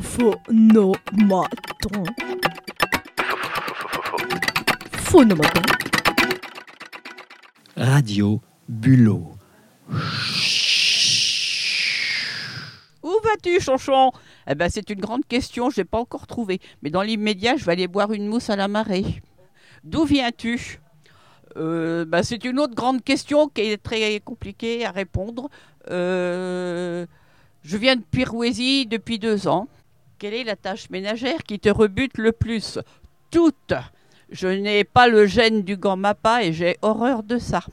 Phonomaton. Phonomaton. Radio Bulot. Où vas-tu, Chonchon? Eh ben, c'est une grande question, je n'ai pas encore trouvé. Mais dans l'immédiat, je vais aller boire une mousse à la marée. D'où viens-tu? Euh, ben, C'est une autre grande question qui est très compliquée à répondre. Euh, je viens de Pirouésie depuis deux ans. Quelle est la tâche ménagère qui te rebute le plus? Toutes. Je n'ai pas le gène du grand mappa et j'ai horreur de ça.